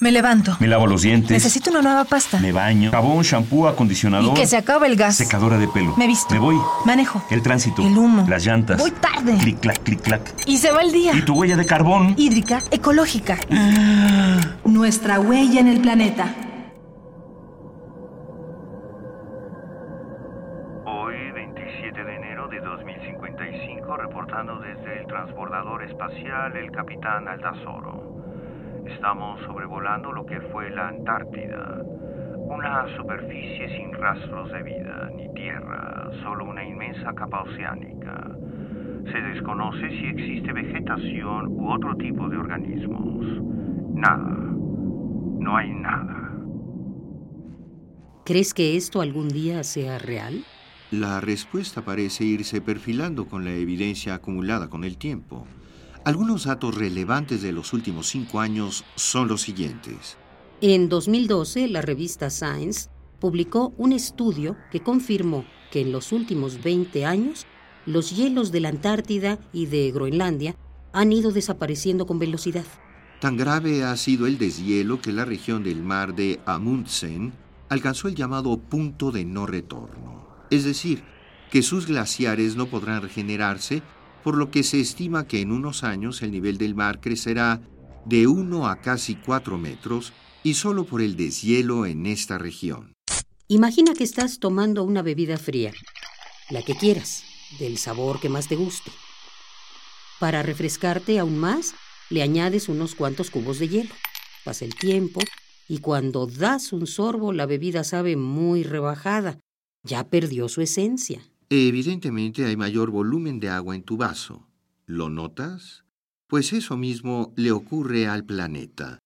Me levanto. Me lavo los dientes. Necesito una nueva pasta. Me baño. Jabón, shampoo, acondicionador. Y que se acabe el gas. Secadora de pelo. Me visto. Me voy. Manejo. El tránsito. El humo. Las llantas. Voy tarde. Clic, clac, clic, clac. Y se va el día. ¿Y tu huella de carbón? Hídrica, ecológica. Nuestra huella en el planeta. Hoy, 27 de enero de 2055, reportando desde el transbordador espacial el capitán Aldazoro. Estamos sobrevolando lo que fue la Antártida, una superficie sin rastros de vida, ni tierra, solo una inmensa capa oceánica. Se desconoce si existe vegetación u otro tipo de organismos. Nada. No hay nada. ¿Crees que esto algún día sea real? La respuesta parece irse perfilando con la evidencia acumulada con el tiempo. Algunos datos relevantes de los últimos cinco años son los siguientes. En 2012, la revista Science publicó un estudio que confirmó que en los últimos 20 años los hielos de la Antártida y de Groenlandia han ido desapareciendo con velocidad. Tan grave ha sido el deshielo que la región del mar de Amundsen alcanzó el llamado punto de no retorno. Es decir, que sus glaciares no podrán regenerarse por lo que se estima que en unos años el nivel del mar crecerá de 1 a casi 4 metros y solo por el deshielo en esta región. Imagina que estás tomando una bebida fría, la que quieras, del sabor que más te guste. Para refrescarte aún más, le añades unos cuantos cubos de hielo. Pasa el tiempo y cuando das un sorbo la bebida sabe muy rebajada. Ya perdió su esencia. Evidentemente hay mayor volumen de agua en tu vaso. ¿Lo notas? Pues eso mismo le ocurre al planeta.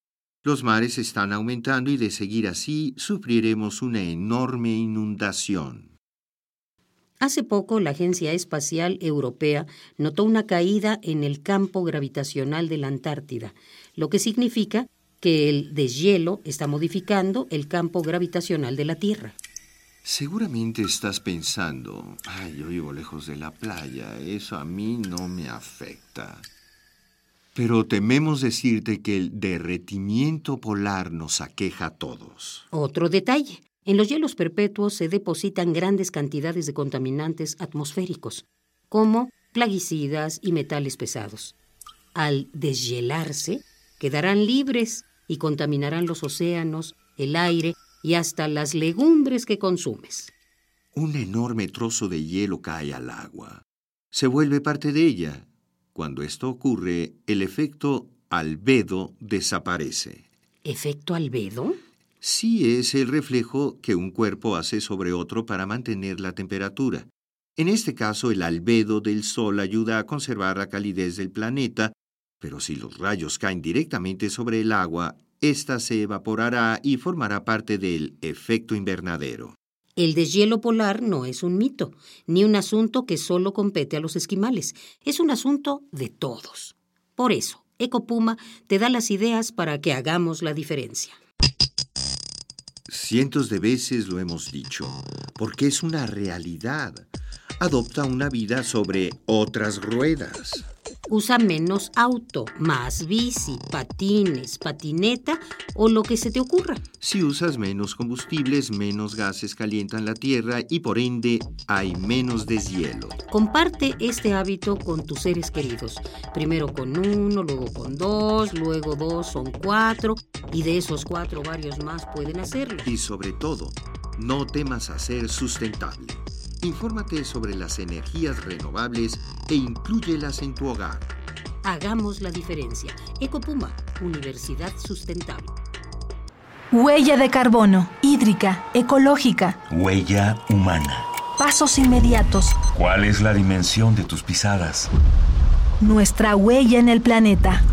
Los mares están aumentando y de seguir así sufriremos una enorme inundación. Hace poco la Agencia Espacial Europea notó una caída en el campo gravitacional de la Antártida, lo que significa que el deshielo está modificando el campo gravitacional de la Tierra. Seguramente estás pensando, ay, yo vivo lejos de la playa, eso a mí no me afecta. Pero tememos decirte que el derretimiento polar nos aqueja a todos. Otro detalle. En los hielos perpetuos se depositan grandes cantidades de contaminantes atmosféricos, como plaguicidas y metales pesados. Al deshielarse, quedarán libres y contaminarán los océanos, el aire y hasta las legumbres que consumes. Un enorme trozo de hielo cae al agua. Se vuelve parte de ella. Cuando esto ocurre, el efecto albedo desaparece. ¿Efecto albedo? Sí es el reflejo que un cuerpo hace sobre otro para mantener la temperatura. En este caso, el albedo del Sol ayuda a conservar la calidez del planeta, pero si los rayos caen directamente sobre el agua, ésta se evaporará y formará parte del efecto invernadero. El deshielo polar no es un mito, ni un asunto que solo compete a los esquimales. Es un asunto de todos. Por eso, Ecopuma te da las ideas para que hagamos la diferencia. Cientos de veces lo hemos dicho, porque es una realidad. Adopta una vida sobre otras ruedas. Usa menos auto, más bici, patines, patineta o lo que se te ocurra. Si usas menos combustibles, menos gases calientan la tierra y por ende hay menos deshielo. Comparte este hábito con tus seres queridos. Primero con uno, luego con dos, luego dos son cuatro y de esos cuatro varios más pueden hacerlo. Y sobre todo, no temas a ser sustentable. Infórmate sobre las energías renovables e inclúyelas en tu hogar. Hagamos la diferencia. Ecopuma, Universidad Sustentable. Huella de carbono, hídrica, ecológica. Huella humana. Pasos inmediatos. ¿Cuál es la dimensión de tus pisadas? Nuestra huella en el planeta.